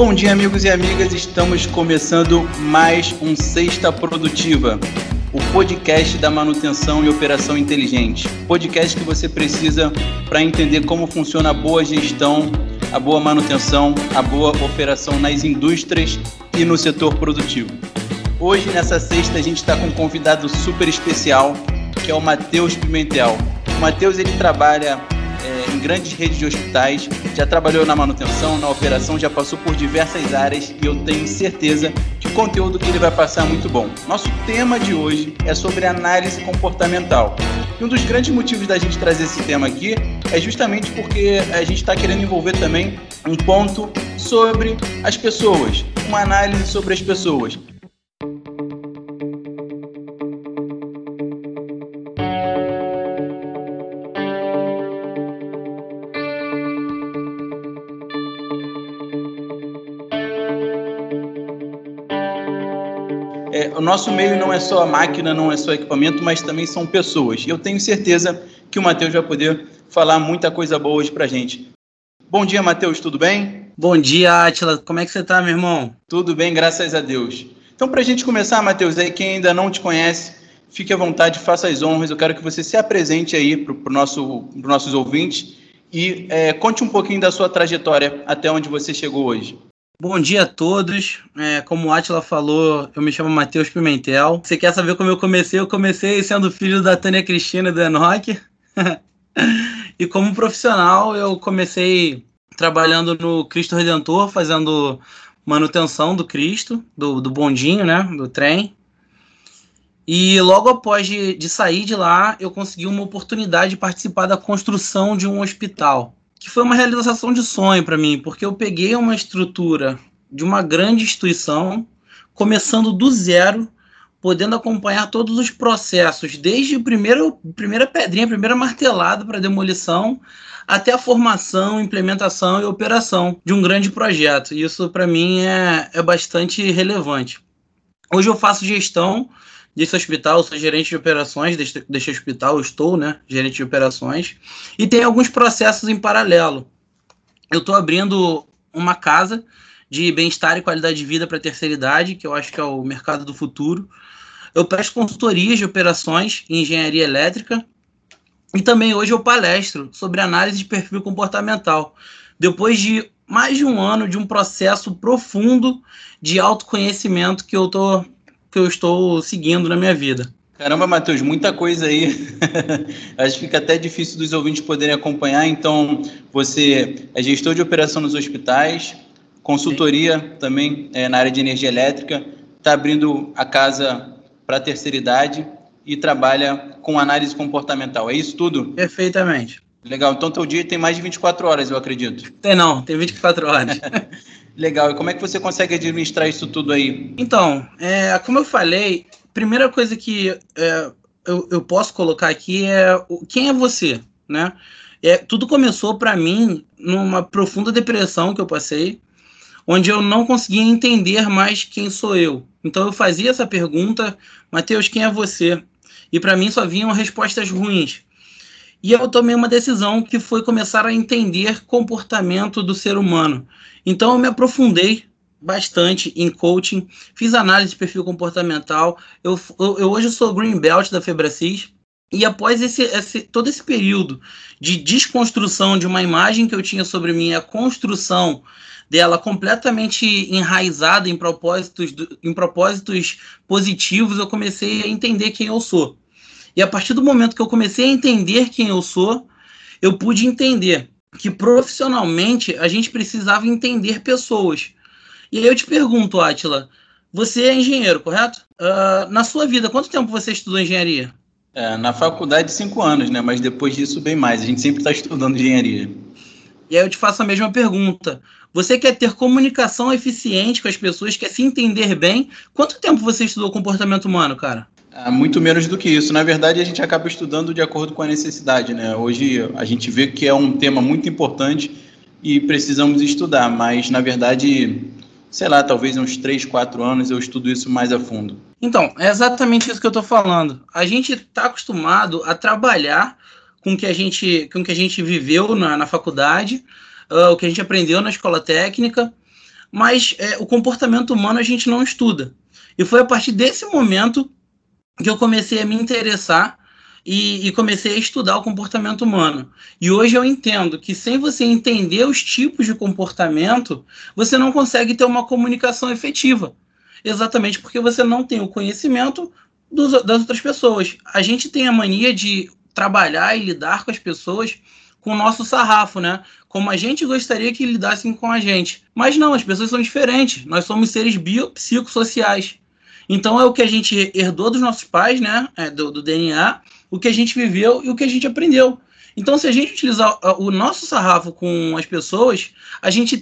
Bom dia, amigos e amigas. Estamos começando mais um Sexta Produtiva, o podcast da manutenção e operação inteligente. Podcast que você precisa para entender como funciona a boa gestão, a boa manutenção, a boa operação nas indústrias e no setor produtivo. Hoje, nessa sexta, a gente está com um convidado super especial, que é o Matheus Pimentel. O Matheus ele trabalha é, em grandes redes de hospitais, já trabalhou na manutenção, na operação, já passou por diversas áreas e eu tenho certeza que o conteúdo que ele vai passar é muito bom. Nosso tema de hoje é sobre análise comportamental. E um dos grandes motivos da gente trazer esse tema aqui é justamente porque a gente está querendo envolver também um ponto sobre as pessoas, uma análise sobre as pessoas. É, o nosso meio não é só a máquina, não é só equipamento, mas também são pessoas. E eu tenho certeza que o Matheus vai poder falar muita coisa boa hoje pra gente. Bom dia, Matheus, tudo bem? Bom dia, Atila. Como é que você tá, meu irmão? Tudo bem, graças a Deus. Então, pra gente começar, Matheus, aí quem ainda não te conhece, fique à vontade, faça as honras. Eu quero que você se apresente aí para pro nosso, os nossos ouvintes e é, conte um pouquinho da sua trajetória até onde você chegou hoje. Bom dia a todos. É, como o Atila falou, eu me chamo Matheus Pimentel. Você quer saber como eu comecei? Eu comecei sendo filho da Tânia Cristina e do Enoch. e como profissional, eu comecei trabalhando no Cristo Redentor, fazendo manutenção do Cristo, do, do bondinho, né? Do trem. E logo após de, de sair de lá, eu consegui uma oportunidade de participar da construção de um hospital que foi uma realização de sonho para mim, porque eu peguei uma estrutura de uma grande instituição, começando do zero, podendo acompanhar todos os processos, desde a primeira, primeira pedrinha, a primeira martelada para demolição, até a formação, implementação e operação de um grande projeto. Isso, para mim, é, é bastante relevante. Hoje eu faço gestão desse hospital, sou gerente de operações deste, deste hospital, estou, né, gerente de operações, e tem alguns processos em paralelo. Eu estou abrindo uma casa de bem-estar e qualidade de vida para a terceira idade, que eu acho que é o mercado do futuro. Eu presto consultorias de operações em engenharia elétrica e também hoje eu palestro sobre análise de perfil comportamental. Depois de mais de um ano de um processo profundo de autoconhecimento que eu estou que eu estou seguindo na minha vida. Caramba, Matheus, muita coisa aí. Acho que fica até difícil dos ouvintes poderem acompanhar. Então, você é gestor de operação nos hospitais, consultoria Sim. também é, na área de energia elétrica, está abrindo a casa para a terceira idade e trabalha com análise comportamental. É isso tudo? Perfeitamente. Legal. Então, teu dia tem mais de 24 horas, eu acredito. Tem não, tem 24 horas. Legal. E como é que você consegue administrar isso tudo aí? Então, é, como eu falei, primeira coisa que é, eu, eu, posso colocar aqui é quem é você, né? É, tudo começou para mim numa profunda depressão que eu passei, onde eu não conseguia entender mais quem sou eu. Então eu fazia essa pergunta, Mateus, quem é você? E para mim só vinham respostas ruins. E eu tomei uma decisão que foi começar a entender comportamento do ser humano. Então eu me aprofundei bastante em coaching, fiz análise de perfil comportamental. Eu, eu, eu hoje sou green belt da Febracis. E após esse, esse, todo esse período de desconstrução de uma imagem que eu tinha sobre mim, a construção dela completamente enraizada em propósitos, em propósitos positivos, eu comecei a entender quem eu sou. E a partir do momento que eu comecei a entender quem eu sou, eu pude entender que profissionalmente a gente precisava entender pessoas. E aí eu te pergunto, Atila, você é engenheiro, correto? Uh, na sua vida, quanto tempo você estudou engenharia? É, na faculdade, cinco anos, né? Mas depois disso, bem mais. A gente sempre está estudando engenharia. E aí eu te faço a mesma pergunta. Você quer ter comunicação eficiente com as pessoas, quer se entender bem? Quanto tempo você estudou comportamento humano, cara? Ah, muito menos do que isso. Na verdade, a gente acaba estudando de acordo com a necessidade. Né? Hoje a gente vê que é um tema muito importante e precisamos estudar, mas na verdade, sei lá, talvez uns 3, 4 anos eu estudo isso mais a fundo. Então, é exatamente isso que eu estou falando. A gente está acostumado a trabalhar com o que a gente, com que a gente viveu na, na faculdade, uh, o que a gente aprendeu na escola técnica, mas é, o comportamento humano a gente não estuda. E foi a partir desse momento que eu comecei a me interessar e, e, comecei a estudar o comportamento humano. E hoje eu entendo que sem você entender os tipos de comportamento, você não consegue ter uma comunicação efetiva. Exatamente porque você não tem o conhecimento dos, das outras pessoas. A gente tem a mania de trabalhar e lidar com as pessoas com o nosso sarrafo, né? Como a gente gostaria que lidassem com a gente. Mas não, as pessoas são diferentes. Nós somos seres biopsicossociais. Então é o que a gente herdou dos nossos pais, né? É, do, do DNA, o que a gente viveu e o que a gente aprendeu. Então, se a gente utilizar o nosso sarrafo com as pessoas, a gente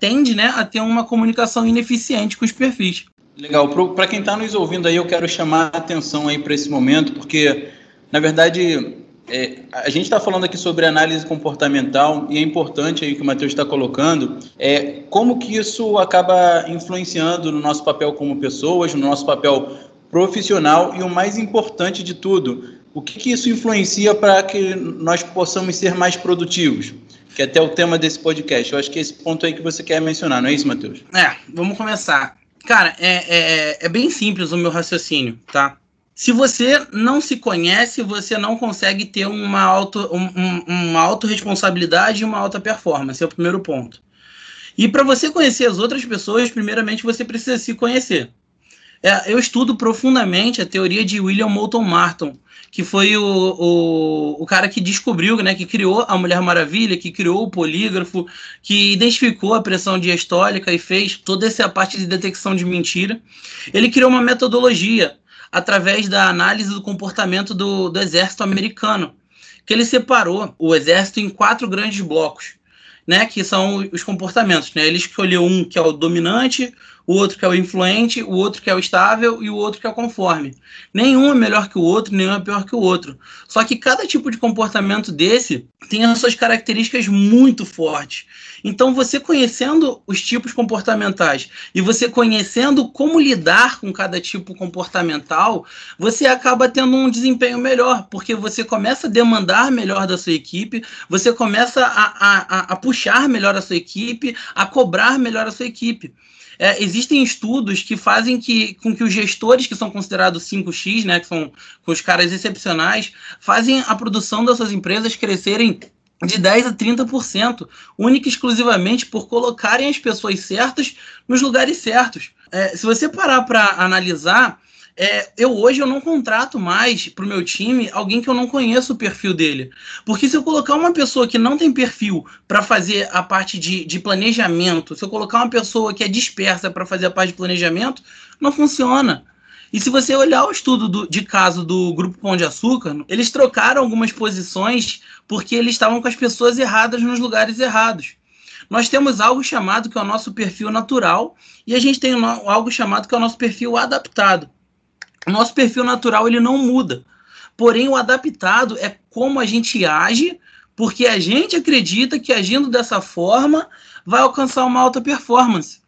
tende né, a ter uma comunicação ineficiente com os perfis. Legal. Para quem está nos ouvindo aí, eu quero chamar a atenção aí para esse momento, porque, na verdade, é, a gente está falando aqui sobre análise comportamental e é importante aí que o Matheus está colocando é como que isso acaba influenciando no nosso papel como pessoas, no nosso papel profissional e o mais importante de tudo, o que, que isso influencia para que nós possamos ser mais produtivos? Que é até o tema desse podcast. Eu acho que é esse ponto aí que você quer mencionar, não é isso, Matheus? É, vamos começar. Cara, é, é, é bem simples o meu raciocínio, tá? Se você não se conhece, você não consegue ter uma, auto, um, uma autorresponsabilidade e uma alta performance. É o primeiro ponto. E para você conhecer as outras pessoas, primeiramente você precisa se conhecer. É, eu estudo profundamente a teoria de William Moulton Martin, que foi o, o, o cara que descobriu, né, que criou a Mulher Maravilha, que criou o polígrafo, que identificou a pressão diastólica e fez toda essa parte de detecção de mentira. Ele criou uma metodologia através da análise do comportamento do, do exército americano, que ele separou o exército em quatro grandes blocos né, que são os comportamentos. Né? Ele escolheu um que é o dominante, o outro que é o influente, o outro que é o estável e o outro que é o conforme. Nenhum é melhor que o outro, nenhum é pior que o outro. Só que cada tipo de comportamento desse tem as suas características muito fortes. Então, você conhecendo os tipos comportamentais e você conhecendo como lidar com cada tipo comportamental, você acaba tendo um desempenho melhor, porque você começa a demandar melhor da sua equipe, você começa a, a, a puxar melhor a sua equipe, a cobrar melhor a sua equipe. É, existem estudos que fazem que, com que os gestores que são considerados 5x, né, que são os caras excepcionais, fazem a produção das suas empresas crescerem de 10 a 30%, única e exclusivamente por colocarem as pessoas certas nos lugares certos. É, se você parar para analisar, é, eu hoje eu não contrato mais para o meu time alguém que eu não conheço o perfil dele. Porque se eu colocar uma pessoa que não tem perfil para fazer a parte de, de planejamento, se eu colocar uma pessoa que é dispersa para fazer a parte de planejamento, não funciona. E se você olhar o estudo do, de caso do Grupo Pão de Açúcar, eles trocaram algumas posições porque eles estavam com as pessoas erradas nos lugares errados. Nós temos algo chamado que é o nosso perfil natural e a gente tem algo chamado que é o nosso perfil adaptado. Nosso perfil natural ele não muda. Porém, o adaptado é como a gente age, porque a gente acredita que agindo dessa forma vai alcançar uma alta performance.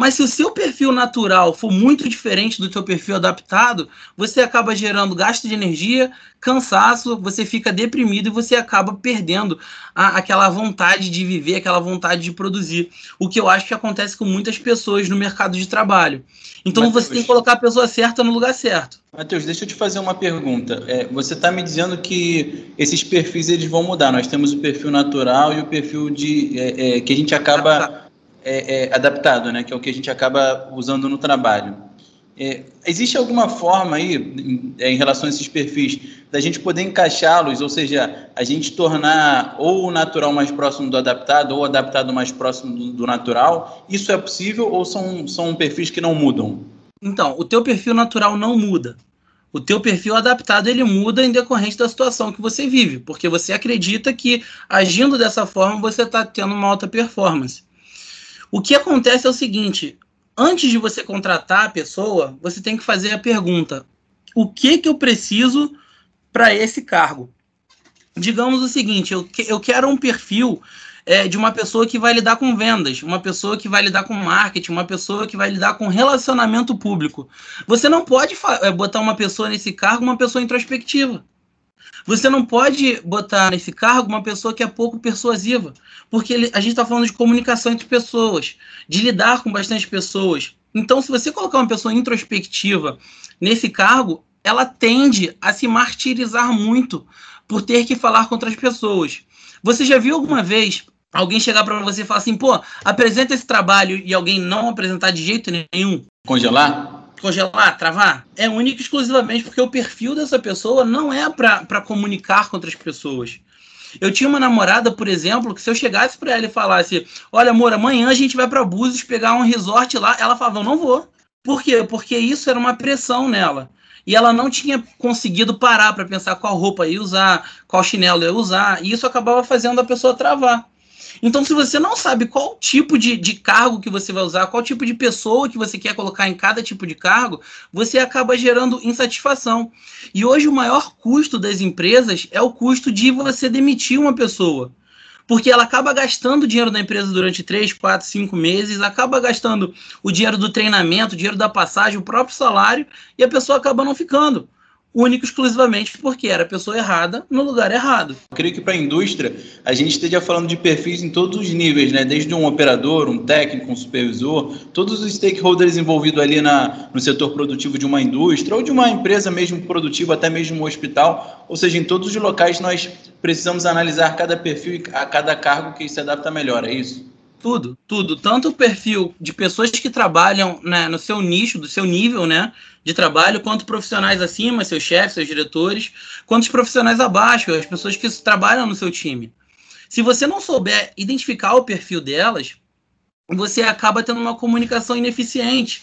Mas se o seu perfil natural for muito diferente do seu perfil adaptado, você acaba gerando gasto de energia, cansaço, você fica deprimido e você acaba perdendo a, aquela vontade de viver, aquela vontade de produzir. O que eu acho que acontece com muitas pessoas no mercado de trabalho. Então Mateus, você tem que colocar a pessoa certa no lugar certo. Matheus, deixa eu te fazer uma pergunta. É, você está me dizendo que esses perfis eles vão mudar. Nós temos o perfil natural e o perfil de é, é, que a gente acaba é, é, adaptado, né? Que é o que a gente acaba usando no trabalho. É, existe alguma forma aí, em, em, relação a esses perfis, da gente poder encaixá-los, ou seja, a gente tornar ou o natural mais próximo do adaptado, ou o adaptado mais próximo do, do natural? Isso é possível ou são, são perfis que não mudam? Então, o teu perfil natural não muda. O teu perfil adaptado ele muda em decorrência da situação que você vive, porque você acredita que agindo dessa forma você está tendo uma alta performance. O que acontece é o seguinte: antes de você contratar a pessoa, você tem que fazer a pergunta: o que que eu preciso para esse cargo? Digamos o seguinte: eu, que, eu quero um perfil é, de uma pessoa que vai lidar com vendas, uma pessoa que vai lidar com marketing, uma pessoa que vai lidar com relacionamento público. Você não pode é, botar uma pessoa nesse cargo, uma pessoa introspectiva. Você não pode botar nesse cargo uma pessoa que é pouco persuasiva, porque ele, a gente está falando de comunicação entre pessoas, de lidar com bastante pessoas. Então, se você colocar uma pessoa introspectiva nesse cargo, ela tende a se martirizar muito por ter que falar com outras pessoas. Você já viu alguma vez alguém chegar para você e falar assim, pô, apresenta esse trabalho e alguém não apresentar de jeito nenhum? Congelar? Congelar, travar, é único exclusivamente porque o perfil dessa pessoa não é para comunicar com outras pessoas. Eu tinha uma namorada, por exemplo, que se eu chegasse para ela e falasse: Olha, amor, amanhã a gente vai para Búzios pegar um resort lá, ela falava: Não vou. Por quê? Porque isso era uma pressão nela. E ela não tinha conseguido parar para pensar qual roupa ia usar, qual chinelo ia usar, e isso acabava fazendo a pessoa travar. Então, se você não sabe qual tipo de, de cargo que você vai usar, qual tipo de pessoa que você quer colocar em cada tipo de cargo, você acaba gerando insatisfação. E hoje o maior custo das empresas é o custo de você demitir uma pessoa porque ela acaba gastando o dinheiro da empresa durante 3, 4, 5 meses, acaba gastando o dinheiro do treinamento, o dinheiro da passagem, o próprio salário, e a pessoa acaba não ficando único exclusivamente porque era a pessoa errada no lugar errado. Eu creio que para a indústria a gente esteja falando de perfis em todos os níveis, né? Desde um operador, um técnico, um supervisor, todos os stakeholders envolvidos ali na, no setor produtivo de uma indústria ou de uma empresa mesmo produtiva, até mesmo um hospital. Ou seja, em todos os locais nós precisamos analisar cada perfil e a cada cargo que se adapta melhor, é isso? Tudo, tudo. Tanto o perfil de pessoas que trabalham né, no seu nicho, do seu nível né, de trabalho, quanto profissionais acima, seus chefes, seus diretores, quanto os profissionais abaixo, as pessoas que trabalham no seu time. Se você não souber identificar o perfil delas, você acaba tendo uma comunicação ineficiente.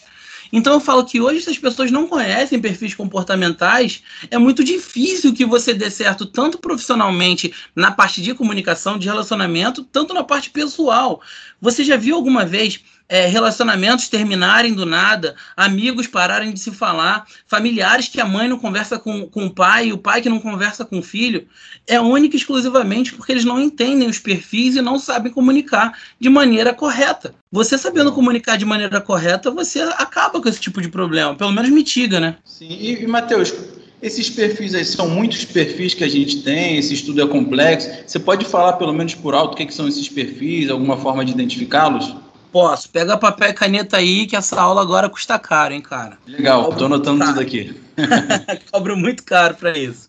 Então eu falo que hoje, se as pessoas não conhecem perfis comportamentais, é muito difícil que você dê certo tanto profissionalmente na parte de comunicação, de relacionamento, tanto na parte pessoal. Você já viu alguma vez é, relacionamentos terminarem do nada, amigos pararem de se falar, familiares que a mãe não conversa com, com o pai, o pai que não conversa com o filho, é única e exclusivamente porque eles não entendem os perfis e não sabem comunicar de maneira correta. Você sabendo comunicar de maneira correta, você acaba com esse tipo de problema, pelo menos mitiga, né? Sim, e, e Matheus, esses perfis aí são muitos perfis que a gente tem, esse estudo é complexo. Você pode falar, pelo menos por alto, o que, que são esses perfis, alguma forma de identificá-los? Posso. Pega papel e caneta aí, que essa aula agora custa caro, hein, cara. Legal, Cobro tô anotando tudo aqui. Cobro muito caro para isso.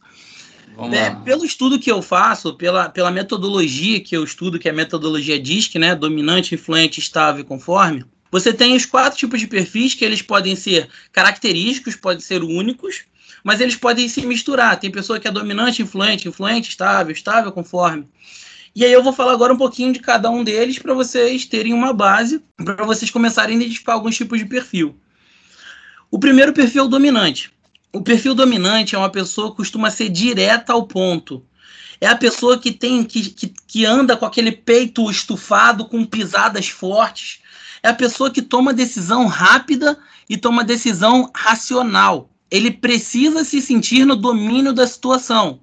É, pelo estudo que eu faço, pela, pela metodologia que eu estudo, que é a metodologia DISC, né? Dominante, influente, estável e conforme. Você tem os quatro tipos de perfis que eles podem ser característicos, podem ser únicos, mas eles podem se misturar. Tem pessoa que é dominante, influente, influente, estável, estável, conforme. E aí eu vou falar agora um pouquinho de cada um deles para vocês terem uma base, para vocês começarem a identificar alguns tipos de perfil. O primeiro perfil é o dominante. O perfil dominante é uma pessoa que costuma ser direta ao ponto. É a pessoa que tem que, que, que anda com aquele peito estufado, com pisadas fortes. É a pessoa que toma decisão rápida e toma decisão racional. Ele precisa se sentir no domínio da situação.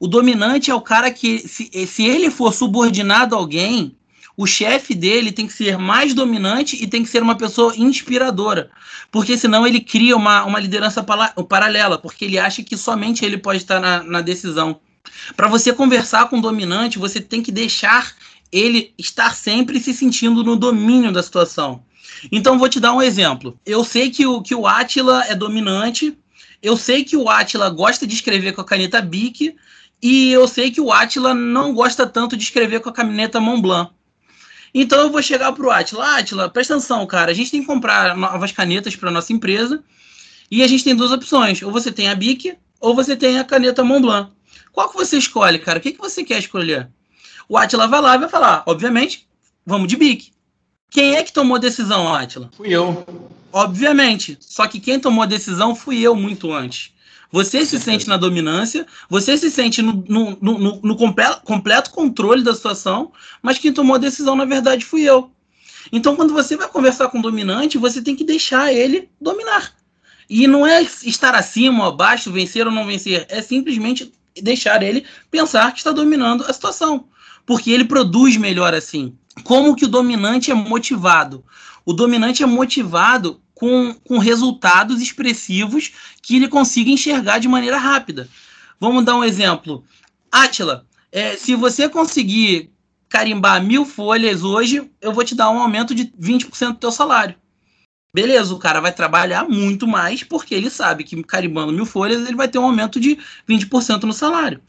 O dominante é o cara que, se, se ele for subordinado a alguém, o chefe dele tem que ser mais dominante e tem que ser uma pessoa inspiradora. Porque senão ele cria uma, uma liderança paralela, porque ele acha que somente ele pode estar na, na decisão. Para você conversar com o dominante, você tem que deixar ele estar sempre se sentindo no domínio da situação. Então, vou te dar um exemplo. Eu sei que o, que o Atila é dominante, eu sei que o Atila gosta de escrever com a caneta Bic, e eu sei que o Atila não gosta tanto de escrever com a caneta Montblanc. Então eu vou chegar pro Atila, Atila, presta atenção, cara, a gente tem que comprar novas canetas para nossa empresa e a gente tem duas opções, ou você tem a Bic ou você tem a caneta Montblanc. Qual que você escolhe, cara? O que, que você quer escolher? O Atila vai lá e vai falar, obviamente, vamos de Bic. Quem é que tomou a decisão, Atila? Fui eu. Obviamente. Só que quem tomou a decisão fui eu muito antes. Você se sente na dominância, você se sente no, no, no, no completo, completo controle da situação, mas quem tomou a decisão, na verdade, fui eu. Então, quando você vai conversar com o dominante, você tem que deixar ele dominar. E não é estar acima ou abaixo, vencer ou não vencer, é simplesmente deixar ele pensar que está dominando a situação. Porque ele produz melhor assim. Como que o dominante é motivado? O dominante é motivado com, com resultados expressivos que ele consiga enxergar de maneira rápida. Vamos dar um exemplo. Átila, é, se você conseguir carimbar mil folhas hoje, eu vou te dar um aumento de 20% do teu salário. Beleza, o cara vai trabalhar muito mais porque ele sabe que carimbando mil folhas ele vai ter um aumento de 20% no salário.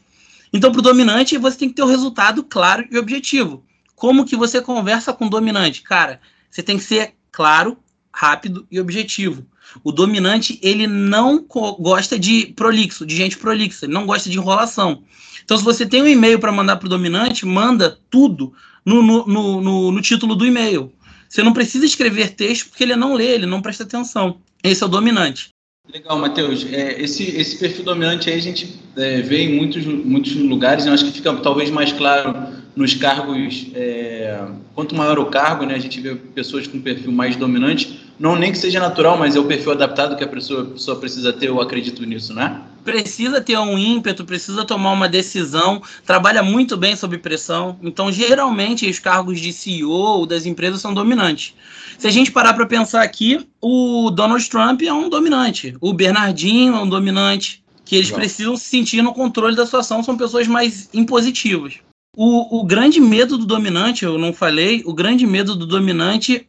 Então, para o dominante, você tem que ter o um resultado claro e objetivo. Como que você conversa com o dominante? Cara, você tem que ser claro, rápido e objetivo. O dominante, ele não gosta de prolixo, de gente prolixa, ele não gosta de enrolação. Então, se você tem um e-mail para mandar para o dominante, manda tudo no, no, no, no título do e-mail. Você não precisa escrever texto porque ele não lê, ele não presta atenção. Esse é o dominante. Legal, Matheus. É, esse, esse perfil dominante aí a gente é, vê em muitos, muitos lugares, eu acho que fica talvez mais claro nos cargos. É, quanto maior o cargo, né, a gente vê pessoas com perfil mais dominante, não nem que seja natural, mas é o perfil adaptado que a pessoa, a pessoa precisa ter, eu acredito nisso, né? precisa ter um ímpeto, precisa tomar uma decisão, trabalha muito bem sob pressão. Então, geralmente, os cargos de CEO das empresas são dominantes. Se a gente parar para pensar aqui, o Donald Trump é um dominante, o Bernardinho é um dominante, que eles precisam se sentir no controle da situação, são pessoas mais impositivas. O, o grande medo do dominante, eu não falei, o grande medo do dominante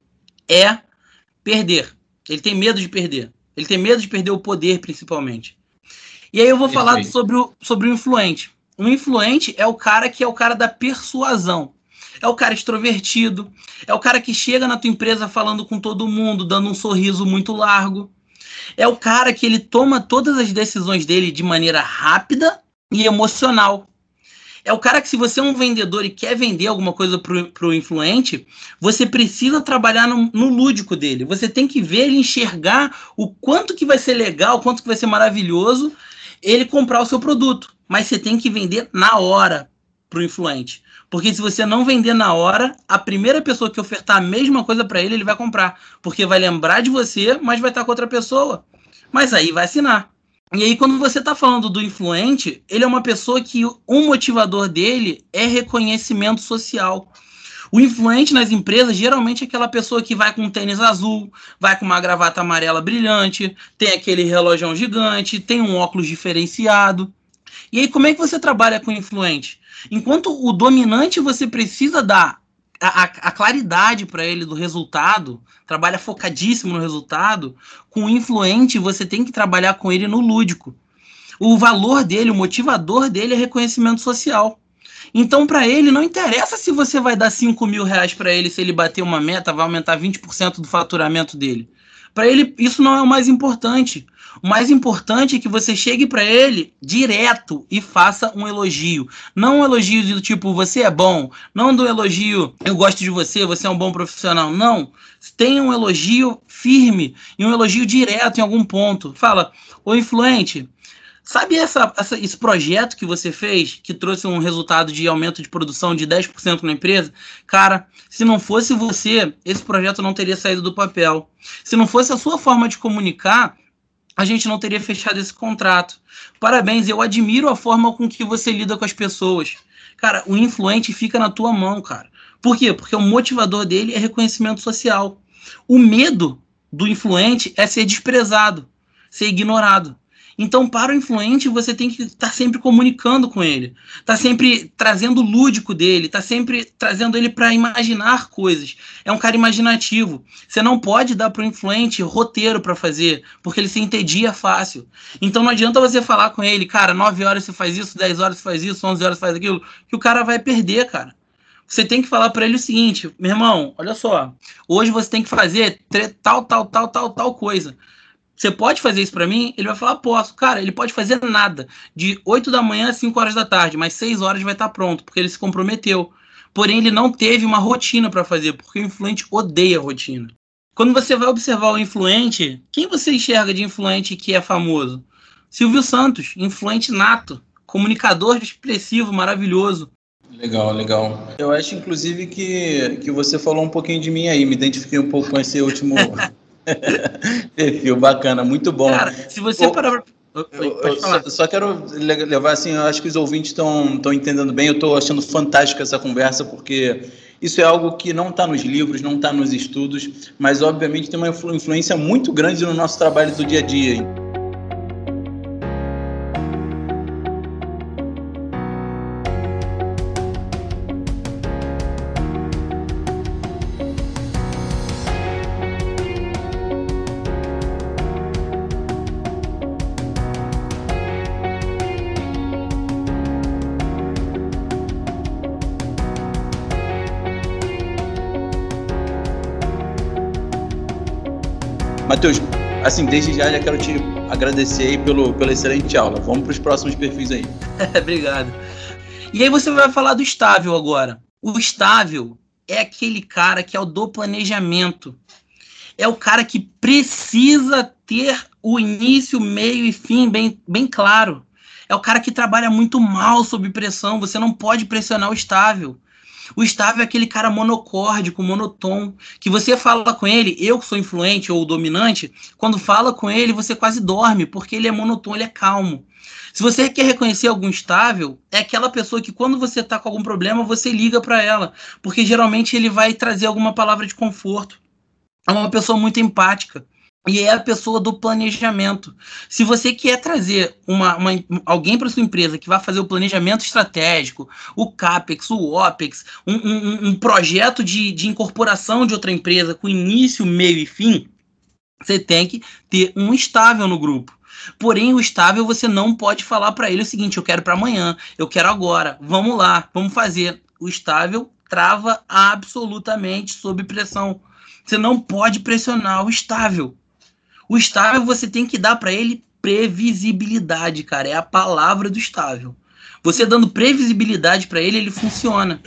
é perder. Ele tem medo de perder. Ele tem medo de perder o poder, principalmente. E aí eu vou falar sobre o, sobre o influente. O influente é o cara que é o cara da persuasão. É o cara extrovertido, é o cara que chega na tua empresa falando com todo mundo, dando um sorriso muito largo. É o cara que ele toma todas as decisões dele de maneira rápida e emocional. É o cara que, se você é um vendedor e quer vender alguma coisa para o influente, você precisa trabalhar no, no, lúdico dele. Você tem que ver ele enxergar o quanto que vai ser legal, o quanto que vai ser maravilhoso ele comprar o seu produto. Mas você tem que vender na hora para o influente. Porque se você não vender na hora, a primeira pessoa que ofertar a mesma coisa para ele, ele vai comprar. Porque vai lembrar de você, mas vai estar com outra pessoa. Mas aí vai assinar. E aí, quando você está falando do influente, ele é uma pessoa que um motivador dele é reconhecimento social. O influente nas empresas geralmente é aquela pessoa que vai com um tênis azul, vai com uma gravata amarela brilhante, tem aquele relógio gigante, tem um óculos diferenciado. E aí, como é que você trabalha com influente? Enquanto o dominante você precisa dar a, a, claridade para ele do resultado, trabalha focadíssimo no resultado, com o influente você tem que trabalhar com ele no lúdico. O valor dele, o motivador dele é reconhecimento social. Então, para ele, não interessa se você vai dar 5 mil reais para ele, se ele bater uma meta, vai aumentar 20% do faturamento dele. Para ele, isso não é o mais importante. O mais importante é que você chegue para ele direto e faça um elogio. Não um elogio do tipo, você é bom. Não do elogio, eu gosto de você, você é um bom profissional. Não. Tenha um elogio firme e um elogio direto em algum ponto. Fala, ô influente, Sabe essa, essa, esse projeto que você fez, que trouxe um resultado de aumento de produção de 10% na empresa? Cara, se não fosse você, esse projeto não teria saído do papel. Se não fosse a sua forma de comunicar, a gente não teria fechado esse contrato. Parabéns, eu admiro a forma com que você lida com as pessoas. Cara, o influente fica na tua mão, cara. Por quê? Porque o motivador dele é reconhecimento social. O medo do influente é ser desprezado, ser ignorado. Então, para o influente, você tem que estar tá sempre comunicando com ele, tá sempre trazendo o lúdico dele, tá sempre trazendo ele para imaginar coisas. É um cara imaginativo. Você não pode dar para o influente roteiro para fazer, porque ele se entedia fácil. Então, não adianta você falar com ele, cara, 9 horas você faz isso, 10 horas você faz isso, 11 horas você faz aquilo, que o cara vai perder, cara. Você tem que falar para ele o seguinte, meu irmão, olha só, hoje você tem que fazer tal, tal, tal, tal, tal coisa. Você pode fazer isso para mim? Ele vai falar, posso. Cara, ele pode fazer nada. De 8 da manhã a 5 horas da tarde, mas 6 horas vai estar pronto, porque ele se comprometeu. Porém, ele não teve uma rotina para fazer, porque o influente odeia rotina. Quando você vai observar o influente, quem você enxerga de influente que é famoso? Silvio Santos, influente nato, comunicador expressivo, maravilhoso. Legal, legal. Eu acho, inclusive, que, que você falou um pouquinho de mim aí, me identifiquei um pouco com esse último Perfil bacana, muito bom. Cara, se você Pô, parar eu, eu só, só, quero levar assim, eu acho que os ouvintes estão entendendo bem, eu estou achando fantástica essa conversa, porque isso é algo que não está nos livros, não está nos estudos, mas obviamente tem uma influência muito grande no nosso trabalho do dia a dia. Assim, desde já já quero te agradecer aí pelo, pela excelente aula. Vamos para os próximos perfis aí. Obrigado. E aí você vai falar do estável agora. O estável é aquele cara que é o do planejamento. É o cara que precisa ter o início, meio e fim bem, bem claro. É o cara que trabalha muito mal sob pressão. Você não pode pressionar o estável. O estável é aquele cara monocórdico, monotom, que você fala com ele, eu que sou influente ou dominante, quando fala com ele, você quase dorme, porque ele é monotônico, ele é calmo. Se você quer reconhecer algum estável, é aquela pessoa que quando você está com algum problema, você liga para ela, porque geralmente ele vai trazer alguma palavra de conforto. É uma pessoa muito empática e é a pessoa do planejamento. Se você quer trazer uma, uma alguém para sua empresa que vai fazer o planejamento estratégico, o CAPEX, o OPEX, um, um, um projeto de, de incorporação de outra empresa com início, meio e fim, você tem que ter um estável no grupo. Porém, o estável você não pode falar para ele o seguinte: eu quero para amanhã, eu quero agora, vamos lá, vamos fazer. O estável trava absolutamente sob pressão. Você não pode pressionar o estável. O estável você tem que dar para ele previsibilidade, cara. É a palavra do estável. Você dando previsibilidade para ele, ele funciona.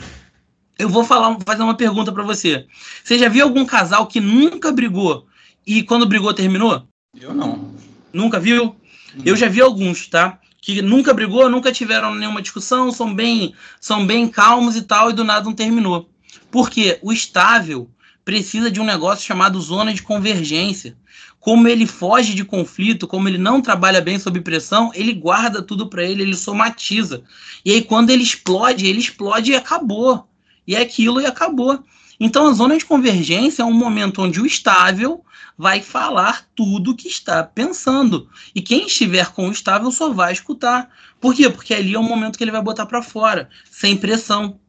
Eu vou falar, fazer uma pergunta para você. Você já viu algum casal que nunca brigou e quando brigou terminou? Eu não. Nunca viu? Eu já vi alguns, tá? Que nunca brigou, nunca tiveram nenhuma discussão, são bem, são bem calmos e tal, e do nada não terminou. Porque o estável precisa de um negócio chamado zona de convergência como ele foge de conflito, como ele não trabalha bem sob pressão, ele guarda tudo para ele, ele somatiza. E aí quando ele explode, ele explode e acabou. E é aquilo e acabou. Então a zona de convergência é um momento onde o estável vai falar tudo o que está pensando. E quem estiver com o estável só vai escutar. Por quê? Porque ali é o momento que ele vai botar para fora, sem pressão.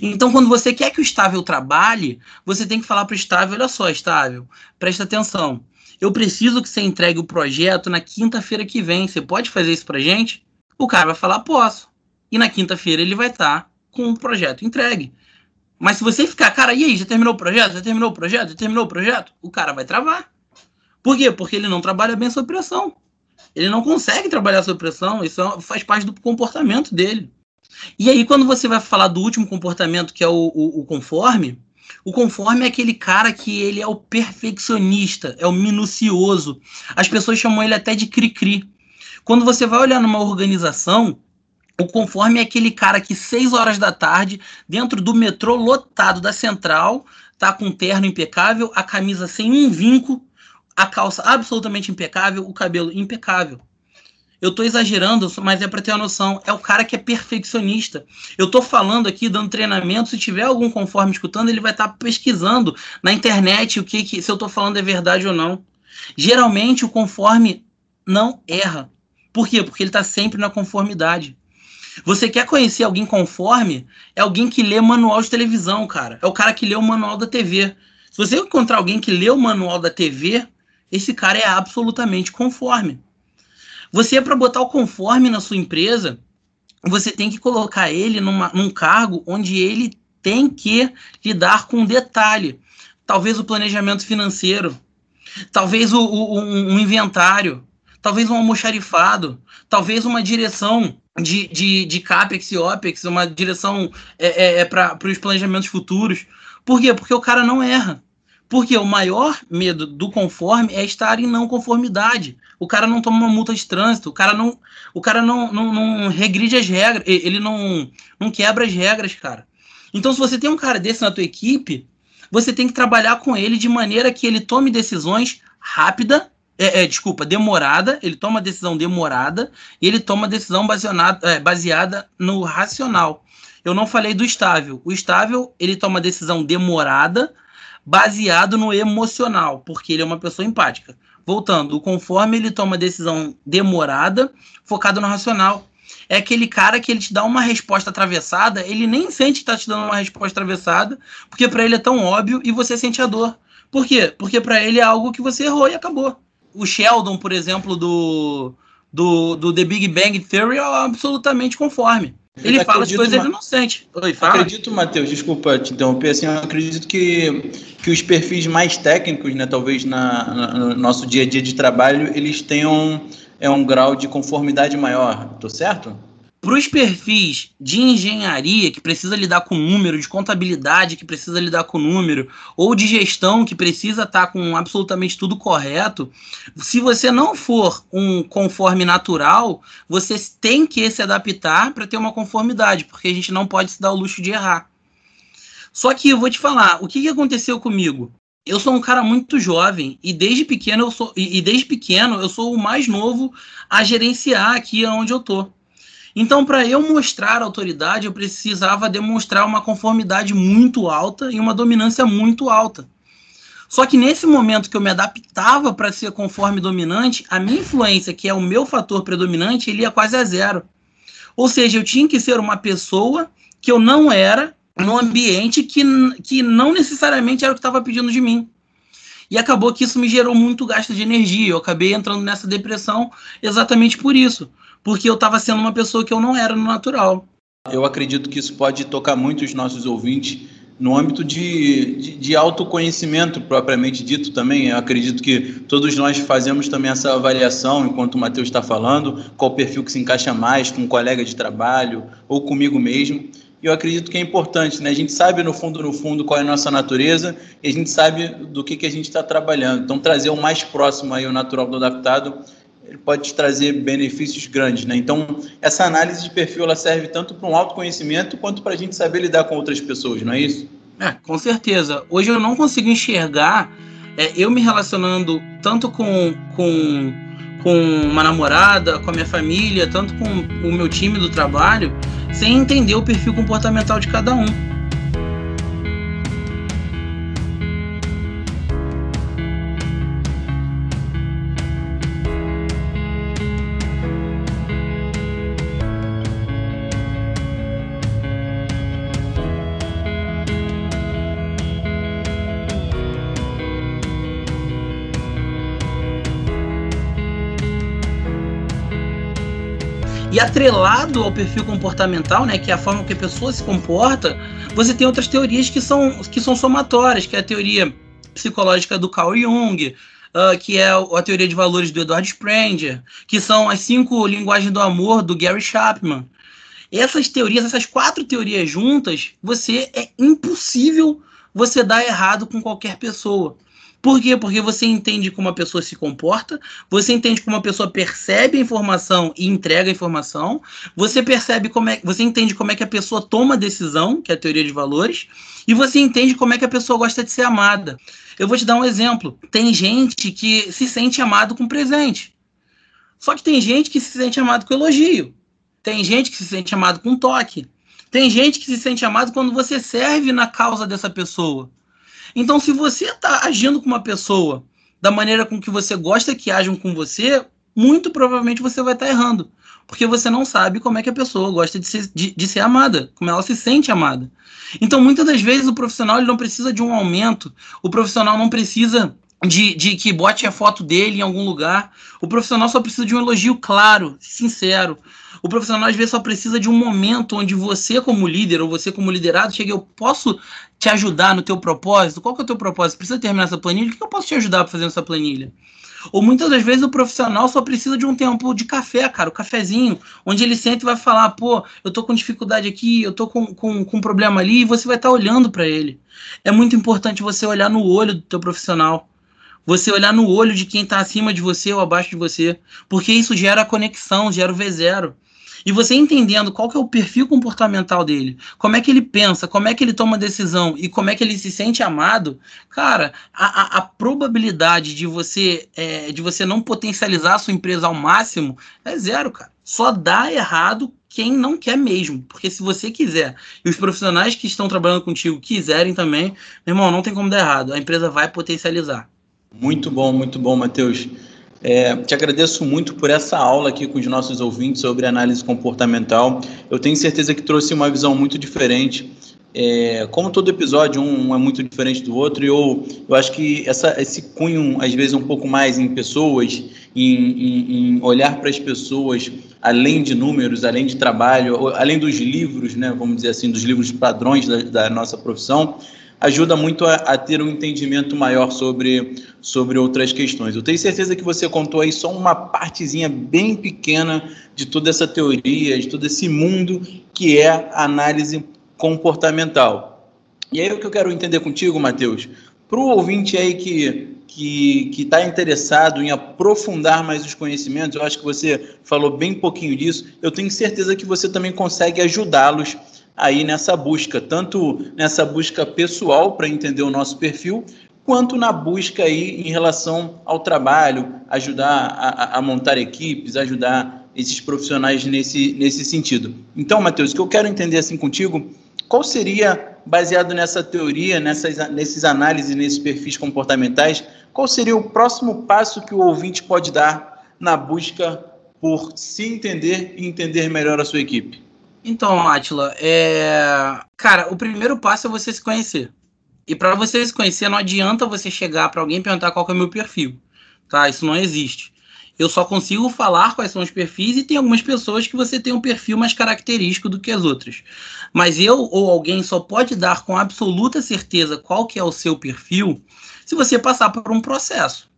Então, quando você quer que o estável trabalhe, você tem que falar para o estável: olha só, estável, presta atenção eu preciso que você entregue o projeto na quinta-feira que vem. Você pode fazer isso pra gente? O cara vai falar, posso. E na quinta-feira ele vai estar tá com o projeto entregue. Mas se você ficar, cara, e aí, já terminou o projeto? Já terminou o projeto? Já terminou o projeto? O cara vai travar. Por quê? Porque ele não trabalha bem sob pressão. Ele não consegue trabalhar sob pressão. Isso faz parte do comportamento dele. E aí, quando você vai falar do último comportamento, que é o, o, o conforme, o conforme é aquele cara que ele é o perfeccionista, é o minucioso. As pessoas chamam ele até de cri-cri. Quando você vai olhar numa organização, o conforme é aquele cara que seis horas da tarde, dentro do metrô lotado da central, tá com um terno impecável, a camisa sem um vinco, a calça absolutamente impecável, o cabelo impecável. Eu estou exagerando, mas é para ter uma noção. É o cara que é perfeccionista. Eu estou falando aqui, dando treinamento. Se tiver algum conforme escutando, ele vai estar tá pesquisando na internet o que, que se eu estou falando é verdade ou não. Geralmente o conforme não erra. Por quê? Porque ele está sempre na conformidade. Você quer conhecer alguém conforme? É alguém que lê manual de televisão, cara. É o cara que lê o manual da TV. Se você encontrar alguém que lê o manual da TV, esse cara é absolutamente conforme. Você, para botar o conforme na sua empresa, você tem que colocar ele numa, num cargo onde ele tem que lidar com detalhe. Talvez o planejamento financeiro, talvez o, o um inventário, talvez um almoxarifado, talvez uma direção de, de, de CAPEX e OPEX, uma direção é, é, é para os planejamentos futuros. Por quê? Porque o cara não erra. Porque o maior medo do conforme é estar em não conformidade. O cara não toma uma multa de trânsito, o cara não, o cara não, não, não regride as regras, ele não, não quebra as regras, cara. Então, se você tem um cara desse na tua equipe, você tem que trabalhar com ele de maneira que ele tome decisões rápida, é, é, desculpa, demorada, ele toma decisão demorada e ele toma decisão baseada, é, baseada no racional. Eu não falei do estável. O estável, ele toma decisão demorada, baseado no emocional, porque ele é uma pessoa empática. Voltando, conforme ele toma decisão demorada, focado no racional. É aquele cara que ele te dá uma resposta atravessada, ele nem sente que está te dando uma resposta atravessada, porque para ele é tão óbvio e você sente a dor. Por quê? Porque para ele é algo que você errou e acabou. O Sheldon, por exemplo, do, do, do The Big Bang Theory é absolutamente conforme. Ele fala as coisas ma... inocentes. Oi, fala. Acredito, Matheus, desculpa te interromper, assim, eu acredito que, que os perfis mais técnicos, né, talvez na, na, no nosso dia a dia de trabalho, eles tenham é, um grau de conformidade maior. Tô certo? Para os perfis de engenharia que precisa lidar com número, de contabilidade que precisa lidar com número, ou de gestão que precisa estar tá com absolutamente tudo correto, se você não for um conforme natural, você tem que se adaptar para ter uma conformidade, porque a gente não pode se dar o luxo de errar. Só que eu vou te falar, o que, que aconteceu comigo? Eu sou um cara muito jovem e desde pequeno eu sou e, desde pequeno eu sou o mais novo a gerenciar aqui onde eu tô. Então, para eu mostrar autoridade, eu precisava demonstrar uma conformidade muito alta e uma dominância muito alta. Só que nesse momento que eu me adaptava para ser conforme dominante, a minha influência, que é o meu fator predominante, ele ia quase a zero. Ou seja, eu tinha que ser uma pessoa que eu não era no ambiente que, que não necessariamente era o que estava pedindo de mim. E acabou que isso me gerou muito gasto de energia. Eu acabei entrando nessa depressão exatamente por isso porque eu estava sendo uma pessoa que eu não era no natural. Eu acredito que isso pode tocar muito os nossos ouvintes no âmbito de, de, de, autoconhecimento propriamente dito também. Eu acredito que todos nós fazemos também essa avaliação, enquanto o Matheus está falando, qual perfil que se encaixa mais com um colega de trabalho ou comigo mesmo. E eu acredito que é importante, né? A gente sabe no fundo, no fundo, qual é a nossa natureza e a gente sabe do que, que a gente está trabalhando. Então, trazer o mais próximo aí o natural do adaptado ele pode te trazer benefícios grandes, né? Então, essa análise de perfil ela serve tanto para um autoconhecimento quanto para a gente saber lidar com outras pessoas, não é isso? É, com certeza. Hoje eu não consigo enxergar é, eu me relacionando tanto com, com, com uma namorada, com a minha família, tanto com o meu time do trabalho, sem entender o perfil comportamental de cada um. E atrelado ao perfil comportamental, né, que é a forma que a pessoa se comporta, você tem outras teorias que são, que são somatórias, que é a teoria psicológica do Carl Jung, uh, que é a teoria de valores do Edward Spranger, que são as cinco linguagens do amor do Gary Chapman. Essas teorias, essas quatro teorias juntas, você é impossível você dar errado com qualquer pessoa. Por quê? Porque você entende como a pessoa se comporta, você entende como a pessoa percebe a informação e entrega a informação, você percebe como é, você entende como é que a pessoa toma decisão, que é a teoria de valores, e você entende como é que a pessoa gosta de ser amada. Eu vou te dar um exemplo. Tem gente que se sente amado com presente. Só que tem gente que se sente amado com elogio. Tem gente que se sente amado com toque. Tem gente que se sente amado quando você serve na causa dessa pessoa. Então, se você está agindo com uma pessoa da maneira com que você gosta que ajam com você, muito provavelmente você vai estar tá errando. Porque você não sabe como é que a pessoa gosta de ser, de, de ser amada, como ela se sente amada. Então, muitas das vezes, o profissional ele não precisa de um aumento, o profissional não precisa de, de que bote a foto dele em algum lugar. O profissional só precisa de um elogio claro, sincero. O profissional às vezes só precisa de um momento onde você, como líder, ou você como liderado, chega, eu posso te ajudar no teu propósito? Qual que é o teu propósito? Precisa terminar essa planilha? O que eu posso te ajudar para fazer essa planilha? Ou muitas das vezes o profissional só precisa de um tempo de café, cara, o um cafezinho, onde ele senta e vai falar, pô, eu tô com dificuldade aqui, eu tô com, com, com um problema ali, e você vai estar tá olhando para ele. É muito importante você olhar no olho do teu profissional. Você olhar no olho de quem está acima de você ou abaixo de você. Porque isso gera conexão, gera o V0. E você entendendo qual que é o perfil comportamental dele, como é que ele pensa, como é que ele toma decisão e como é que ele se sente amado, cara, a, a, a probabilidade de você é, de você não potencializar a sua empresa ao máximo é zero, cara. Só dá errado quem não quer mesmo. Porque se você quiser e os profissionais que estão trabalhando contigo quiserem também, meu irmão, não tem como dar errado. A empresa vai potencializar. Muito bom, muito bom, Matheus. É, te agradeço muito por essa aula aqui com os nossos ouvintes sobre análise comportamental. Eu tenho certeza que trouxe uma visão muito diferente. É, como todo episódio, um é muito diferente do outro, e eu, eu acho que essa, esse cunho, às vezes, um pouco mais em pessoas, em, em, em olhar para as pessoas além de números, além de trabalho, além dos livros, né, vamos dizer assim, dos livros padrões da, da nossa profissão, ajuda muito a, a, ter um entendimento maior sobre, sobre outras questões. Eu tenho certeza que você contou aí só uma partezinha bem pequena de toda essa teoria, de todo esse mundo que é a análise comportamental. E aí o que eu quero entender contigo, Matheus, para o ouvinte aí que que está interessado em aprofundar mais os conhecimentos, eu acho que você falou bem pouquinho disso, eu tenho certeza que você também consegue ajudá-los aí nessa busca, tanto nessa busca pessoal para entender o nosso perfil, quanto na busca aí em relação ao trabalho, ajudar a, a montar equipes, ajudar esses profissionais nesse, nesse sentido. Então, Matheus, o que eu quero entender assim contigo, qual seria, baseado nessa teoria, nessas, nesses análises, nesses perfis comportamentais, qual seria o próximo passo que o ouvinte pode dar na busca por se entender e entender melhor a sua equipe? Então, Atila, é... cara, o primeiro passo é você se conhecer. E para você se conhecer, não adianta você chegar para alguém e perguntar qual é o meu perfil, tá? Isso não existe. Eu só consigo falar quais são os perfis e tem algumas pessoas que você tem um perfil mais característico do que as outras. Mas eu ou alguém só pode dar com absoluta certeza qual que é o seu perfil se você passar por um processo.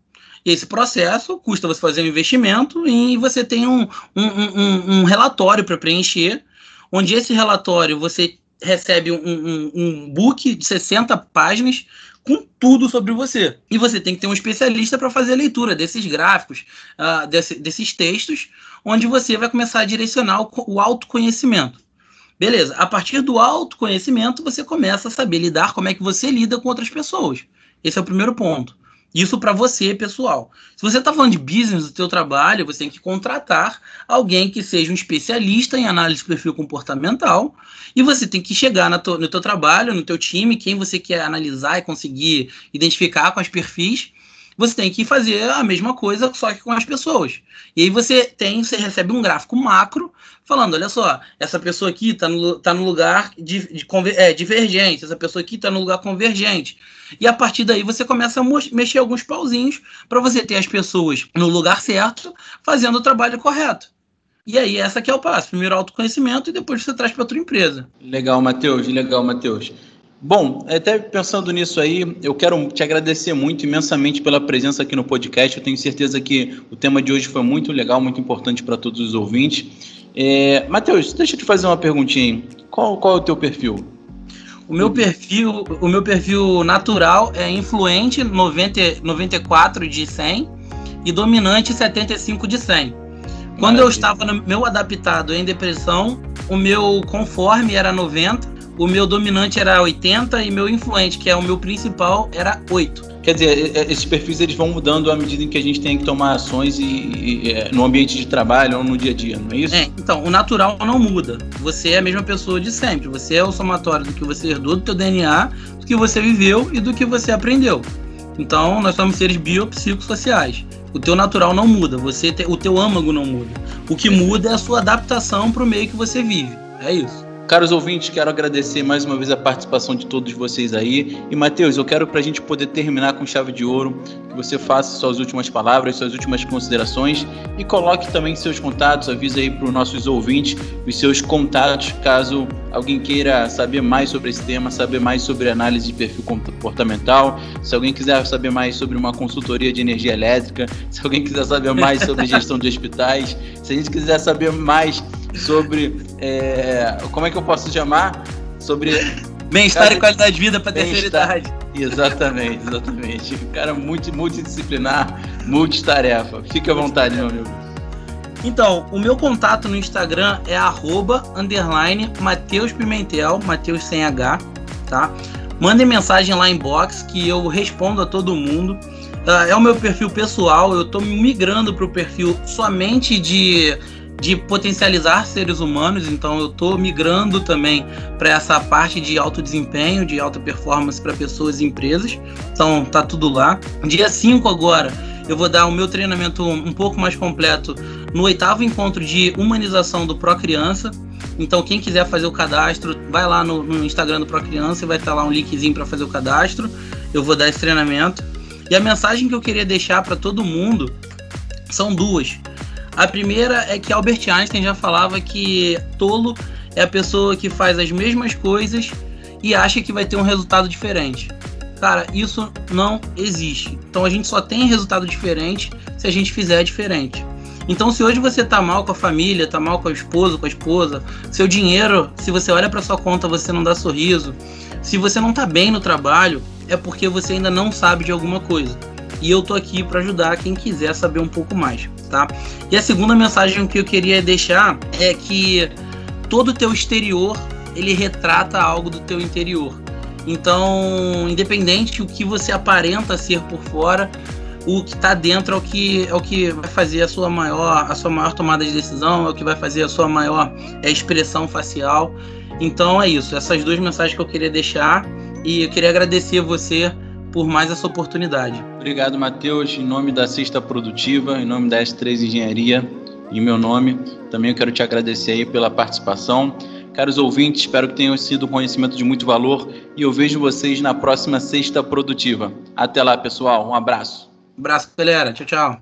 E esse processo custa você fazer um investimento e você tem um, um, um, um relatório para preencher onde esse relatório você recebe um, um, um book de 60 páginas com tudo sobre você. E você tem que ter um especialista para fazer a leitura desses gráficos, uh, desse, desses textos, onde você vai começar a direcionar o, o autoconhecimento. Beleza, a partir do autoconhecimento, você começa a saber lidar como é que você lida com outras pessoas. Esse é o primeiro ponto. Isso para você, pessoal. Se você está falando de business do teu trabalho, você tem que contratar alguém que seja um especialista em análise de perfil comportamental e você tem que chegar no teu trabalho, no teu time, quem você quer analisar e conseguir identificar com os perfis você tem que fazer a mesma coisa, só que com as pessoas. E aí você tem, você recebe um gráfico macro falando, olha só, essa pessoa aqui está no, tá no lugar de, de é, divergente, essa pessoa aqui está no lugar convergente. E a partir daí você começa a mexer alguns pauzinhos para você ter as pessoas no lugar certo, fazendo o trabalho correto. E aí, essa que é o passo. Primeiro autoconhecimento e depois você traz para outra empresa. Legal, Matheus. Legal, Matheus. Bom, até pensando nisso aí, eu quero te agradecer muito imensamente pela presença aqui no podcast. Eu tenho certeza que o tema de hoje foi muito legal, muito importante para todos os ouvintes. É, Matheus, deixa eu te fazer uma perguntinha. Qual, qual é o teu perfil? O meu perfil, o meu perfil natural é influente 90, 94 de 100 e dominante 75 de 100. Quando Maravilha. eu estava no meu adaptado em depressão, o meu conforme era 90 o meu dominante era 80 e meu influente, que é o meu principal, era 8. Quer dizer, esses perfis eles vão mudando à medida em que a gente tem que tomar ações e, e, é, no ambiente de trabalho ou no dia a dia, não é isso? É, então, o natural não muda. Você é a mesma pessoa de sempre. Você é o somatório do que você herdou do teu DNA, do que você viveu e do que você aprendeu. Então, nós somos seres biopsicossociais. O teu natural não muda, você te, o teu âmago não muda. O que muda é a sua adaptação para o meio que você vive. É isso. Caros ouvintes, quero agradecer mais uma vez a participação de todos vocês aí. E, Matheus, eu quero para a gente poder terminar com chave de ouro, que você faça suas últimas palavras, suas últimas considerações e coloque também seus contatos, avise aí para os nossos ouvintes os seus contatos, caso alguém queira saber mais sobre esse tema, saber mais sobre análise de perfil comportamental, se alguém quiser saber mais sobre uma consultoria de energia elétrica, se alguém quiser saber mais sobre gestão de hospitais, se a gente quiser saber mais sobre. É, como é que eu posso chamar? Sobre. Bem-estar e qualidade de vida para terceira idade. Exatamente, exatamente. Cara muito multidisciplinar, multitarefa. Fique à vontade, meu amigo. Então, o meu contato no Instagram é arroba, underline, Mateus Pimentel, Mateus sem H, tá? Mandem mensagem lá em box que eu respondo a todo mundo. Uh, é o meu perfil pessoal, eu estou migrando para o perfil somente de de potencializar seres humanos, então eu estou migrando também para essa parte de alto desempenho, de alta performance para pessoas e empresas. Então tá tudo lá. Dia 5 agora, eu vou dar o meu treinamento um pouco mais completo no oitavo encontro de humanização do Pro Criança. Então, quem quiser fazer o cadastro, vai lá no, no Instagram do Pro Criança e vai estar lá um linkzinho para fazer o cadastro. Eu vou dar esse treinamento. E a mensagem que eu queria deixar para todo mundo são duas. A primeira é que Albert Einstein já falava que tolo é a pessoa que faz as mesmas coisas e acha que vai ter um resultado diferente. Cara, isso não existe. Então a gente só tem resultado diferente se a gente fizer diferente. Então, se hoje você tá mal com a família, tá mal com a esposa, com a esposa, seu dinheiro, se você olha para sua conta, você não dá sorriso, se você não tá bem no trabalho, é porque você ainda não sabe de alguma coisa. E eu tô aqui para ajudar quem quiser saber um pouco mais, tá? E a segunda mensagem que eu queria deixar é que todo o teu exterior, ele retrata algo do teu interior. Então, independente do que você aparenta ser por fora, o que está dentro é o que é o que vai fazer a sua maior a sua maior tomada de decisão, é o que vai fazer a sua maior é, expressão facial. Então é isso, essas duas mensagens que eu queria deixar e eu queria agradecer você por mais essa oportunidade. Obrigado, Matheus, em nome da Cesta Produtiva, em nome da S3 Engenharia, em meu nome, também eu quero te agradecer aí pela participação. Caros ouvintes, espero que tenham sido um conhecimento de muito valor e eu vejo vocês na próxima Sexta Produtiva. Até lá, pessoal. Um abraço. Um abraço, galera. Tchau, tchau.